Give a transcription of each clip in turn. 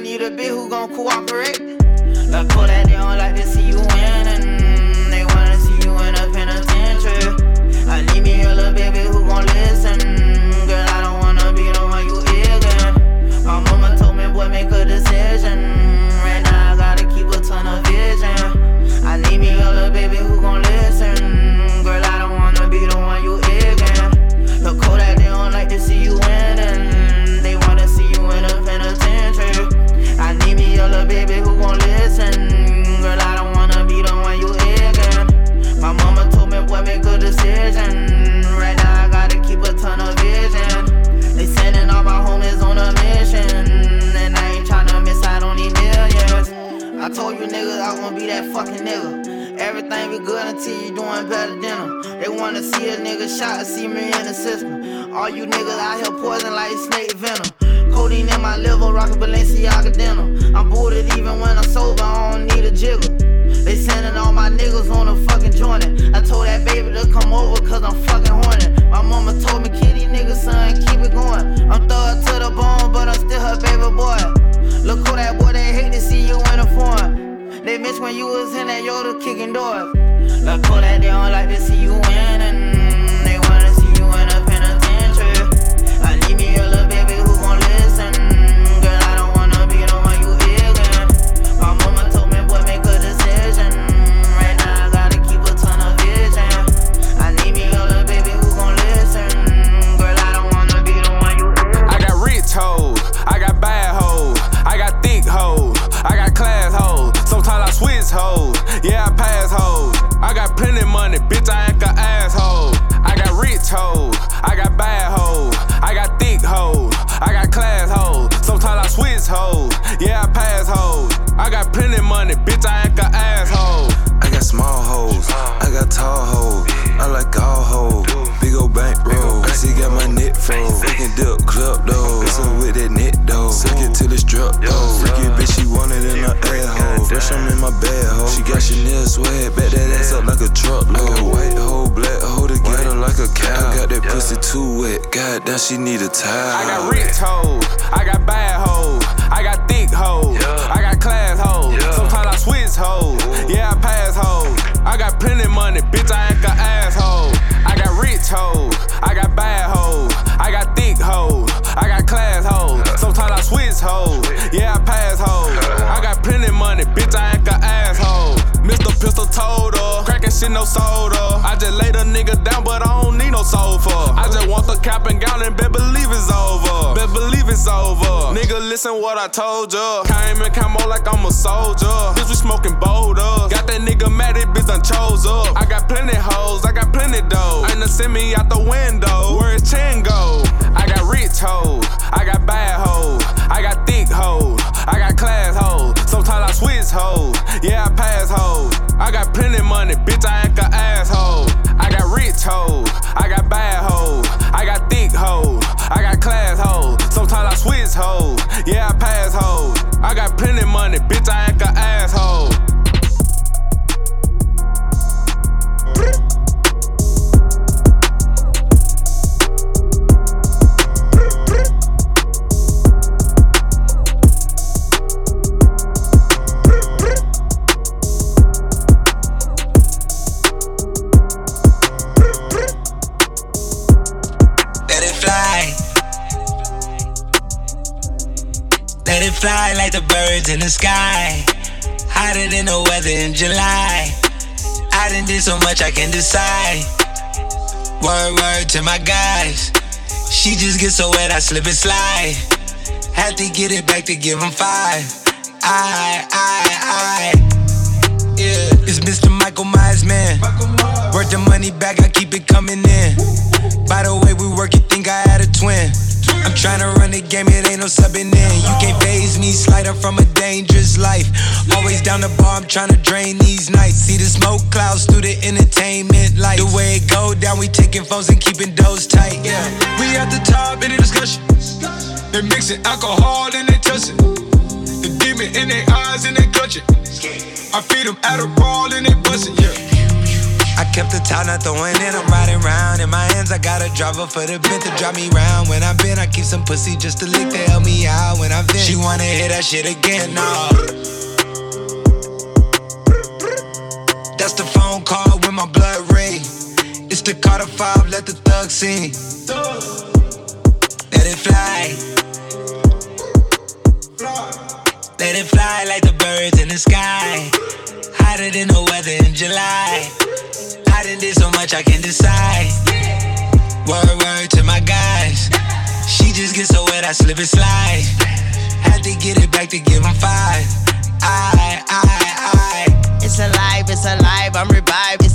need a bitch who gon' cooperate. Look, pull that, they don't like to see you winning. Mm, they wanna see you in a penitentiary. I need me a little baby who gon' listen. Told you niggas I gon' be that fucking nigga. Everything be good until you doing better than them. They wanna see a nigga shot, see me in the system. All you niggas out here poison like snake venom. Codeine in my liver, rockin' Balenciaga denim. I'm booted even when I'm sober, I don't need a jiggle. They sending all my niggas on a fucking joint. I told that baby to come over cause I'm fucking horny. My mama told me, kitty nigga, son, keep it going. I'm thug to the bone, but I'm still her baby boy. Look who that boy, they hate to see you in a foreign. They miss when you was in that Yoda kicking doors. Look who that, they don't like to see you winning. God damn, she need a towel. I got rich hoes, I got bad hoes, I got thick hoes, I got class hoes. Sometimes I switch hoes, yeah I pass hoes. I got plenty money, bitch I act a asshole. I got rich hoes, I got bad hoes, I got thick hoes, I got class hoes. Sometimes I switch hoes, yeah I pass hoes. I got plenty money, bitch I act a asshole. Mr. Pistol told her, cracking shit no soda. I just laid a nigga down, but I don't sofa. I just want the cap and gown and bet believe it's over. Bet believe it's over. Nigga, listen what I told ya. Came in camo like I'm a soldier. Bitch, we smoking boulders. Got that nigga mad, that bitch done chose up. I got plenty hoes, I got plenty dough. Ain't to send me out the window. Where his go? I got rich hoes, I got bad hoes, I got thick hoes, I got class hoes. Sometimes I switch hoes, yeah I pass hoes. I got plenty money, bitch I act a asshole. I got rich hoes, I got bad hoes, I got thick hoes, I got class hoes. Sometimes I switch hoes, yeah I pass hoes. I got plenty money, bitch I act a asshole. Fly like the birds in the sky. Hotter than the weather in July. I done did so much I can decide. Word, word to my guys. She just gets so wet, I slip and slide. Had to get it back to give him five. I, I, I. Yeah, it's Mr. Michael Myers, man. Worth the money back, I keep it coming in. By the way, we work, you think I had a twin. I'm trying to run the game, it ain't no subbing in. You can't phase me, slide up from a dangerous life. Always down the bar, I'm trying to drain these nights. See the smoke clouds through the entertainment light. The way it go down, we taking phones and keeping those tight. Yeah, we at the top in the discussion. They mixing alcohol and they touching. The demon in their eyes and they clutching. I feed them Adderall and they bustin', yeah. I kept the top, not throwing in, I'm riding round. In my hands, I got a driver for the bent to drive me round. When I've been, I keep some pussy just to lick to help me out. When I've been, she wanna hear that shit again, nah. That's the phone call with my blood ring. It's the Carter 5, let the thug sing. Let it fly. Let it fly like the birds in the sky. Hotter than the weather in July. I done did so much I can decide. Word, word to my guys. She just gets so wet, I slip and slide. Had to get it back to give him five. I, I, I. It's alive, it's alive, I'm revived.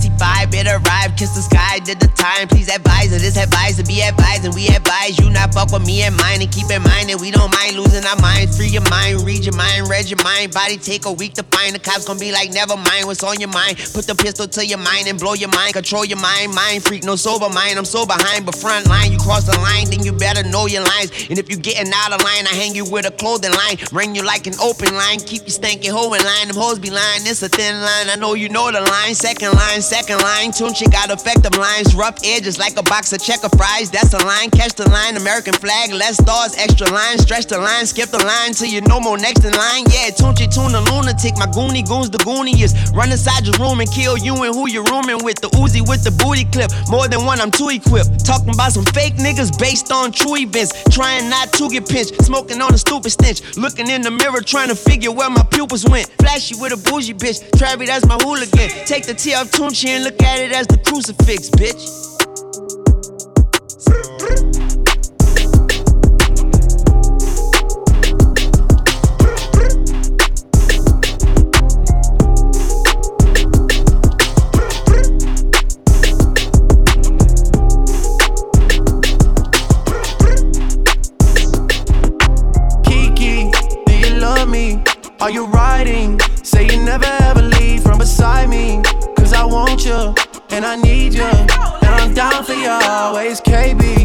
Kiss the sky, did the time. Please advise her, this advice to be advising. We advise you not fuck with me and mine. And keep in mind that we don't mind losing our minds. Free your mind, read your mind, read your mind. Body take a week to find. The cops gonna be like, never mind what's on your mind. Put the pistol to your mind and blow your mind. Control your mind, mind freak, no sober mind. I'm so behind, but front line. You cross the line, then you better know your lines. And if you getting out of line, I hang you with a clothing line. Ring you like an open line. Keep you stanky hoe in line. Them hoes be lying, it's a thin line. I know you know the line. Second line, second line. Tune, Tunechi got effective lines. Rough edges like a box of checker fries. That's a line. Catch the line. American flag. Less stars. Extra line. Stretch the line. Skip the line till you no more next in line. Yeah, Tunechi the lunatic. My goonie goons the gooniest. Run inside your room and kill you and who you're rooming with. The Uzi with the booty clip. More than one, I'm too equipped. Talking about some fake niggas based on true events. Trying not to get pinched. Smoking on a stupid stench. Looking in the mirror trying to figure where my pupils went. Flashy with a bougie bitch. Travi, that's my hooligan. Take the T off Tunechi and look at it as the crucifix, bitch. And I need you. And I'm down for you always, KB.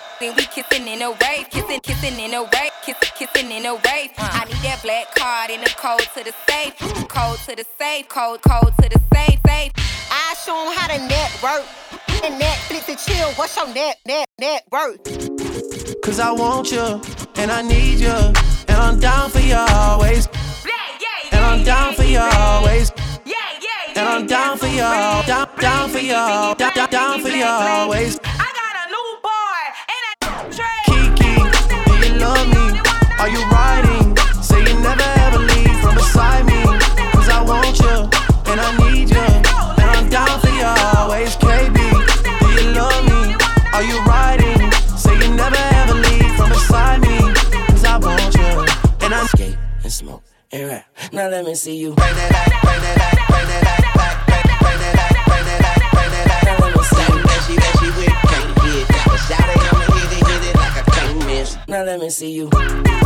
then we kissing in a wave, kissing, kissing in a wave, kissing, kissing in a wave. I need that black card in the code to the safe, code to the safe, code, code to the safe, safe. I show 'em how to network. And Netflix and chill. What's your net, net, net worth? Cause I want you, and I need you. And I'm down for you always. Yeah, yeah, And I'm down for you always. Yeah, yeah, And I'm down for you, down, down for you, down, down, down for you always. Now let me see you. Back. Now let me see you. It, it, it. Now let me see you.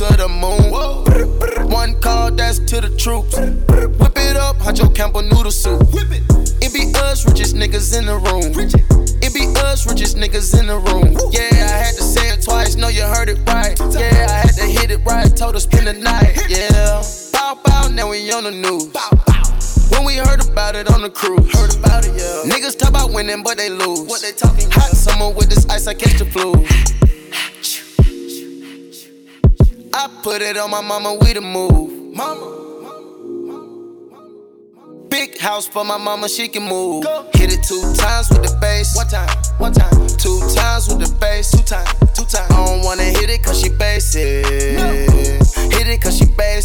To the moon. One call, that's to the troops. Whip it up, Huncho Campbell noodle soup. It be us, richest niggas in the room. It be us, richest niggas in the room. Yeah, I had to say it twice, know you heard it right. Yeah, I had to hit it right, told her spend the night. Yeah, bow bow, now we on the news. When we heard about it on the cruise, heard about it, yeah. Niggas talk about winning, but they lose. What they talking? Hot summer with this ice, I catch the flu. I put it on my mama, we the move. Mama. Big house for my mama, she can move. Hit it two times with the bass. One time, one time. Two times with the bass. Two times, two times. I don't wanna hit it cause she basic. No. Hit it cause she basic.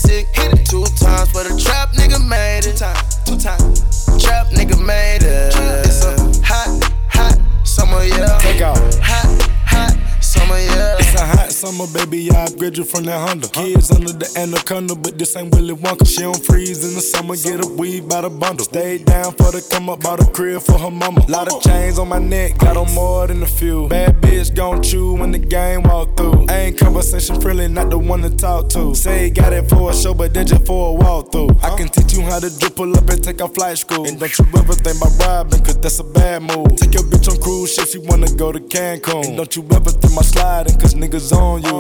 Baby. I upgrade you from that Honda. Kids under the anaconda, but this ain't Willy Wonka. She don't freeze in the summer, get a weed by the bundle. Stay down for the come up, bought a crib for her mama. Lot of chains on my neck, got on more than a few. Bad bitch gon' chew when the game walk through. Ain't conversation friendly, not the one to talk to. Say got it for a show, but then just for a walk through. I can teach you how to drip, pull up and take a flight school. And don't you ever think about robbing, cause that's a bad move. Take your bitch on cruise ships, you wanna go to Cancun. And don't you ever think my sliding, cause niggas on you.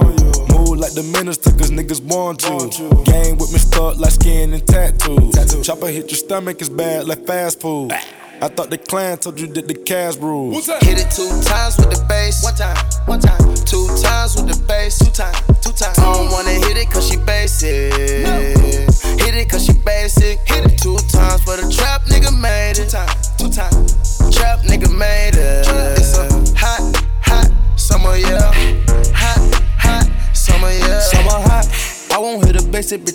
Move like the minister, cause niggas want you. Game with me stuck like skin and tattoos. Chopper hit your stomach, it's bad like fast food. I thought the clan told you that the cash rules. Hit it two times with the bass. One time, one time.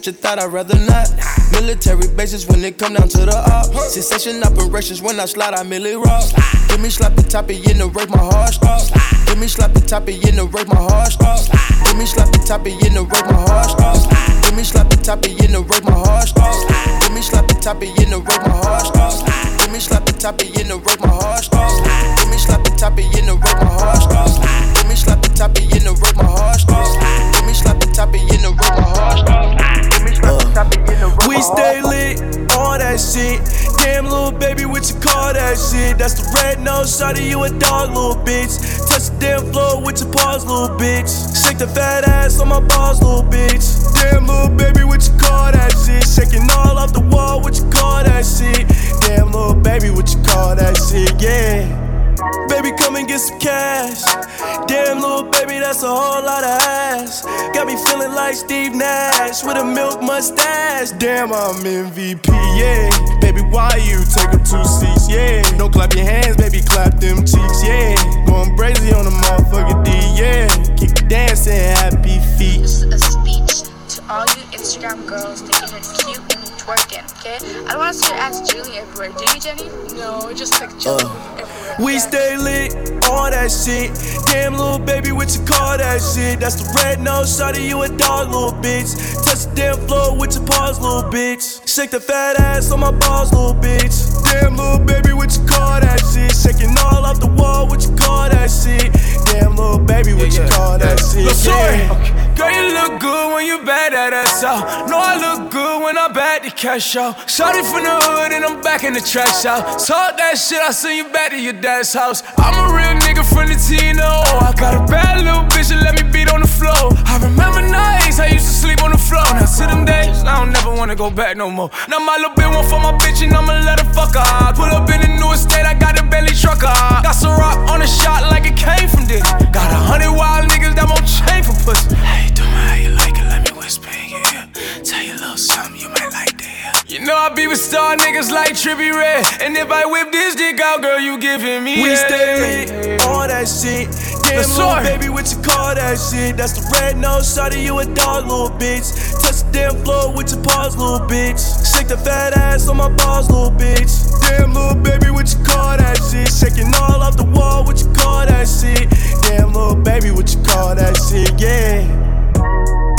Bitch, I thought I'd rather not. Military bases when it come down to the up. Sensation operations when I slide, I merely rock. Give me sloppy toppy in the rape, my heart stops. Give me sloppy toppy in the rape, my heart stops. Give me sloppy toppy in the rape, my heart stops. Give me sloppy toppy in the rape, my heart stops. Give me sloppy toppy in the rape, my heart stops. Give me sloppy toppy in the rape, my heart stops. Give me sloppy toppy in the rape, my heart stops. Give me sloppy toppy in the rape, my heart stops. Stay lit, all that shit. Damn, little baby, what you call that shit? That's the red nose, shawty, you a dog, little bitch. Touch the damn floor with your paws, little bitch. Shake the fat ass on my balls, little bitch. Damn, little baby, what you call that shit? Shaking all off the wall, what you call that shit? Damn, little baby, what you call that shit? Yeah. Baby, come and get some cash. Damn, little baby, that's a whole lot of ass. Got me feeling like Steve Nash with a milk mustache. Damn, I'm MVP, yeah. Baby, why you take up two seats, yeah? Don't clap your hands, baby, clap them cheeks, yeah. Going crazy on the motherfucker D, yeah. Keep dancing, happy feet. This is a speech to all you Instagram girls thinking it's cute and twerking, okay? I don't want to see your ass Julie everywhere. Do you, Jenny? No, just like Julie uh, everywhere. We stay lit, all that shit. Damn, little baby, what you call that shit? That's the red nose, shawty, you a dog, little bitch. Touch the damn floor with your paws, little bitch. Shake the fat ass on my balls, little bitch. Damn, little baby, what you call that shit? Shaking all off the wall, what you call that shit? Damn, little baby, what you call that shit? Lil' shorty. Yeah. Girl, you look good when you bad at ass out. Know I look good when I bad to cash out. Shorty from the hood and I'm back in the trash out. Talk that shit, I send you back to your dad's house. I'm a real nigga from the Tino. I got a bad little bitch that let me beat on the floor. I remember nights I used to sleep on the floor. Now to them days, I don't never wanna go back no more. Now my little bitch want for my bitch and I'ma let her fuck her. Pull up in the new estate, I got a belly trucker. Uh. Got some rock on the shot like it came from this. Got a hundred wild niggas that won't chain for pussy. How Tell you a little something you might like to hear. You know I be with star niggas like Trippie Redd. And if I whip this dick out, girl, you giving me We stay all that shit. Damn, little baby, what you call that shit? That's the red nose shot of you a dog, little bitch. Touch the damn floor with your paws, little bitch. Shake the fat ass on my balls, little bitch. Damn, little baby, what you call that shit? Shaking all off the wall, what you call that shit? Damn, little baby, what you call that shit? Yeah.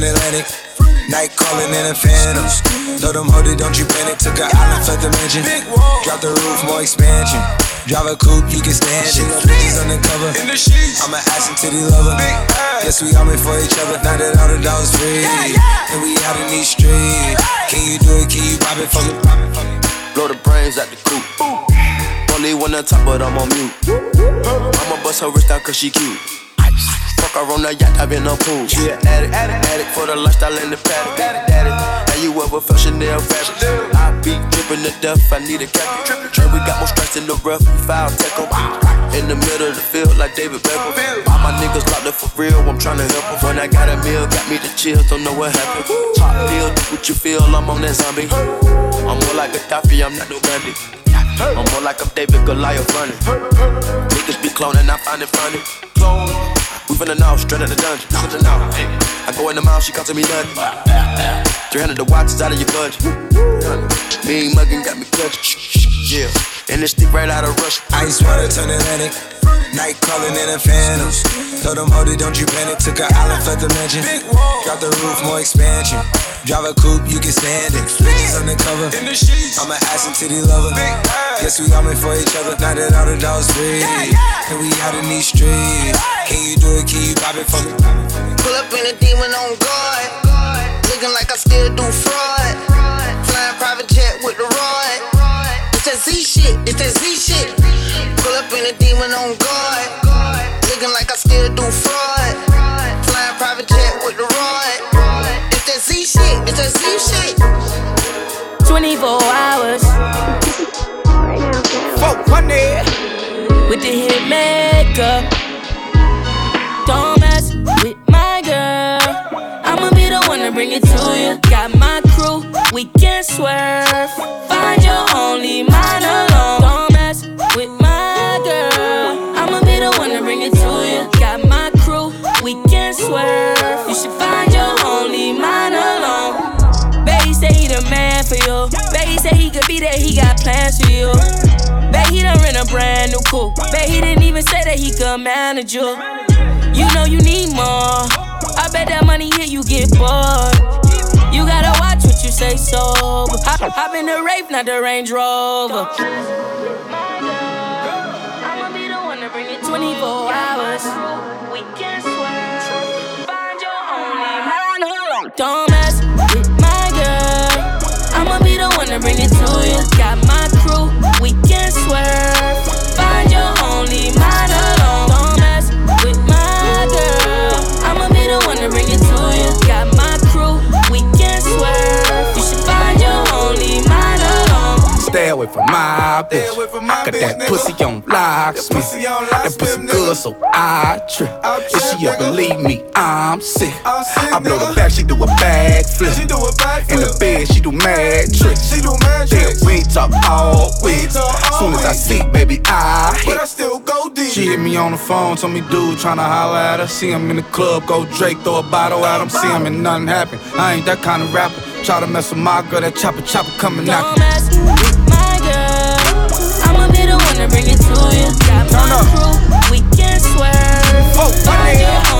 Ice Atlantic. Night calling in a phantom. Know them hold it, don't you panic. Took an island, fled the mansion. Drop the roof, more expansion. Drive a coupe, you can stand it. Bitches undercover. I'm an ass and titty lover. Guess we all made for each other. Now that all the dogs free. And we out in these streets. Can you do it? Can you pop it for me? Blow the brains out the coop. Only one on top, but I'm on mute. I'ma bust her wrist out cause she cute. Fuck her on the yacht, I've been on pool. She an addict, addict, addict for the lifestyle in the paddock. Daddy, have you ever felt Chanel fabric? I be dripping to death, I need a cap. And we got more strikes in the rough, foul 'em. In the middle of the field, like David Beckham. All my niggas locked up for real, I'm tryna help 'em. When I got a meal, got me the chills, don't know what happened. Top deal, do what you feel, I'm on that zombie. I'm more like a Gaddafi, I'm not no Gandhi. I'm more like I'm David Goliath running. Niggas be cloning, I find it funny. We finna know, straight out the dungeon. I go in the mouth, she costing me nothing. 300 the watch is out of your budget. Mean muggin' got me clutching. Yeah, and this stick right out of Russia. Ice water turn Atlantic. Night calling in a phantom. Told them hold it, don't you panic. Took an island, fled the mansion. Drop the roof, more expansion. Drive a coupe, you can stand it. Bitches undercover. I'm an ass and titty lover. Guess we all made for each other. Now that all the dogs free. And we out in these streets. Can you do it? Can you pop it for me? Pull up in a demon on guard. Looking like I still do fraud. Flying private jet with the. It's that Z shit, it's that Z shit. Pull up in a demon on guard. Looking like I still do fraud. Flying private jet with the rod. It's that Z shit, it's that Z shit. 24 hours. Fuck money. With the hit maker. Don't mess with my girl. I'ma be the one to bring it to you. Got my crew, can swerve. Find your only mind alone. Don't mess with my girl. I'ma be the one to bring it to you. Got my crew, we can swerve. You should find your only mind alone. Baby say he the man for you. Baby say he could be there, he got plans for you. Bet he done rent a brand new coupe. Bet he didn't even say that he could manage you. You know you need more. I bet that money hit you get bored. You gotta watch say sober. Hop, hop in the Wraith, not the Range Rover. I'ma be the one to bring it 24 hours. We can swear. Find your. Don't mess with my girl. I'ma be the one to bring it to you. Got my crew, we can swerve. My bitch. I got that pussy on lock, me. That pussy good, so I trip. If she up and leave me, I'm sick. I blow the back, she do a bag flip. In the bed, she do mad tricks. Damn, we talk all week. Soon as I see, baby, I hit. She hit me on the phone, told me dude tryna holler at her. See him in the club, go Drake, throw a bottle at him. See him and nothing happen. I ain't that kind of rapper. Try to mess with my girl, that chopper chopper coming Don't out bring it to you. Got my crew, we can swear. Oh,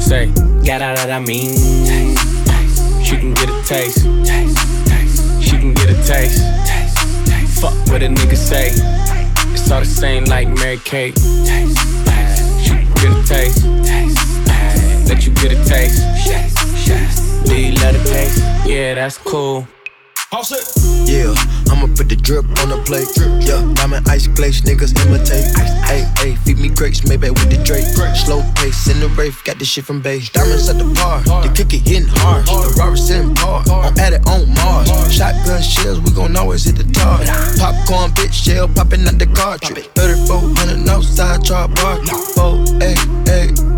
Say, got out that I mean. She can get a taste. She can get a taste. Fuck what a nigga say. It's all the same like Mary Kate. She can get a taste. Let you get a taste. Do you let it taste? Yeah, that's cool. Yeah, I'ma put the drip on the plate. Yeah, diamond ice glaze, niggas imitate. Hey, hey, feed me grapes, maybe with the Drake. Slow pace in the rave, got this shit from base. Diamonds at the bar, the cookie hitting hard. The Robert's in par, I'm at it on Mars. Shotgun shells, we gon' always hit the tar. Popcorn, bitch, shell popping out the cartridge. 3400 outside, char bar. Oh, hey, hey.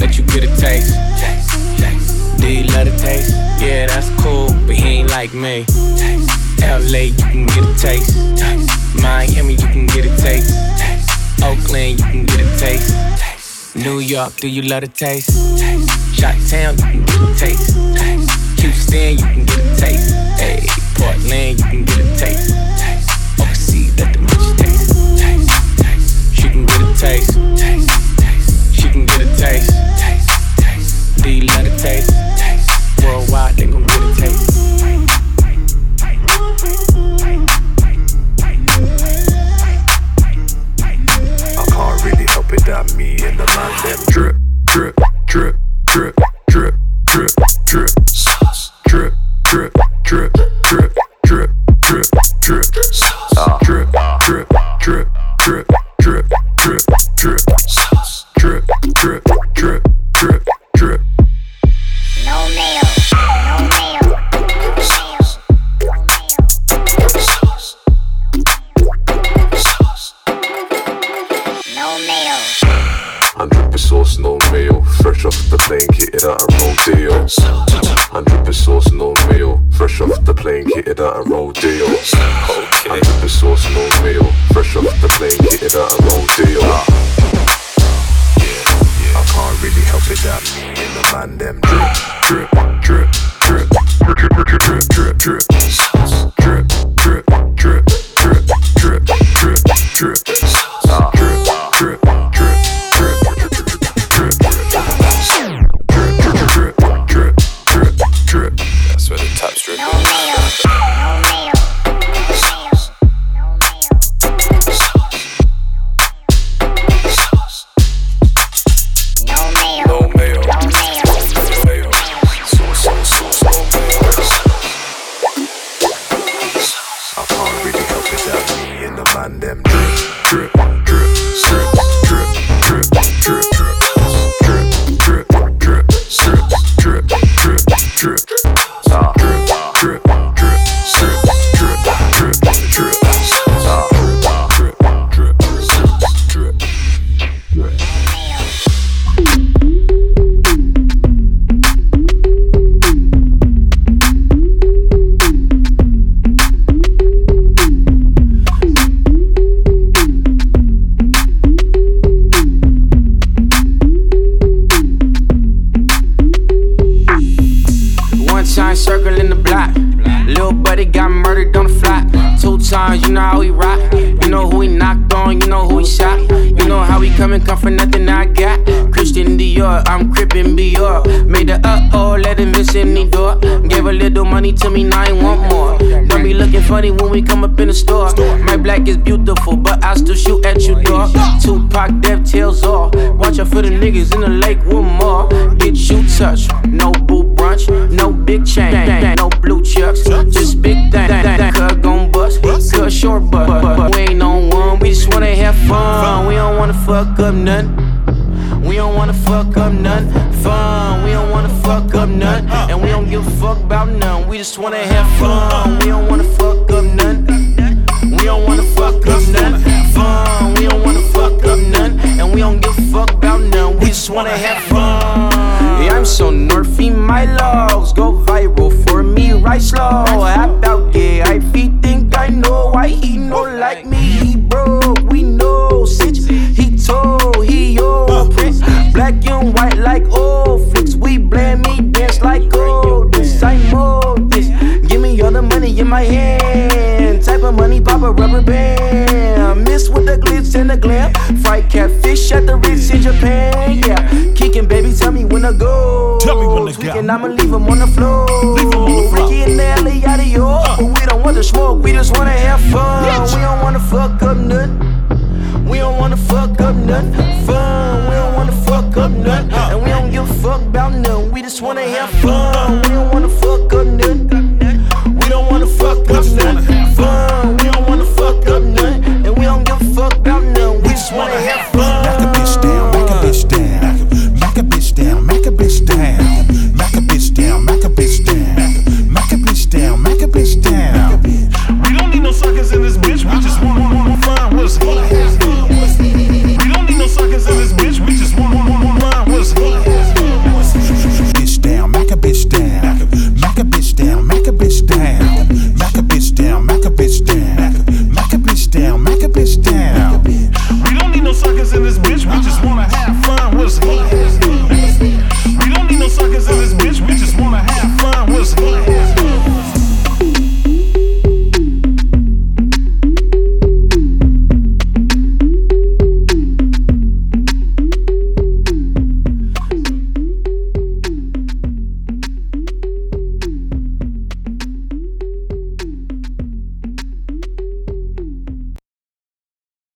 Let you get a taste. Do you love the taste? Yeah, that's cool, but he ain't like me. LA, you can get a taste. Miami, you can get a taste. Oakland, you can get a taste. New York, do you love the taste? Shot Town, you can get a taste. Houston, you can get a taste. Hey, Portland, you can get a taste. Overseas, let the bitches taste. She can get a taste. She can get a taste. You love the taste? Worldwide, they gon' get a taste. I can't really help it that me and the man them drip, plane, kitted out a rodeo. Hundred per sauce, no meal. Fresh off the plane, kitted out a rodeo. Hundred per sauce, no mayo. Fresh off the plane, kitted out a rodeo. I can't really help it that me and the man them drip, drip, drip, drip, drip, drip, drip, drip, drip, drip, drip, drip, drip, drip, drip, drip, drip, sauce, drip, we come for nothing I got. Christian Dior, I'm crippin' Dior. Made the uh oh, let him miss any door. Gave a little money to me, now I want more. Don't be looking funny when we come up in the store. My black is beautiful, but I still shoot at you, dog. Tupac, dev tails off. Watch out for the niggas in the lake one more. Get you touched, no boo brunch, no big chain, no blue chucks, just big thing. Cut gon' cut short but we ain't on one. We just wanna have fun. We don't wanna fuck up nothing. We don't wanna fuck up none fun. We don't wanna fuck up none. And we don't give a fuck about none. We just wanna have fun. We don't wanna fuck up none. We don't wanna fuck up none fun. We don't wanna fuck up none. And we don't give a fuck about none. We just wanna have fun. Yeah, I'm so nerfy, my logs go viral for me, right slow. A rubber band. Miss with the glitz and the glam. Fried catfish at the Ritz in Japan. Yeah, kicking, baby, tell me when to go. Tell me when to go. I'ma leave him on the floor. Leave him on the floor. Freaky in the alley, out of York. But we don't want to smoke, we just wanna have fun. We don't wanna fuck up nothing. We don't wanna fuck up nothing. Fun, we don't wanna fuck up nothing. Uh. And we don't give a fuck about nothing. We just wanna have fun.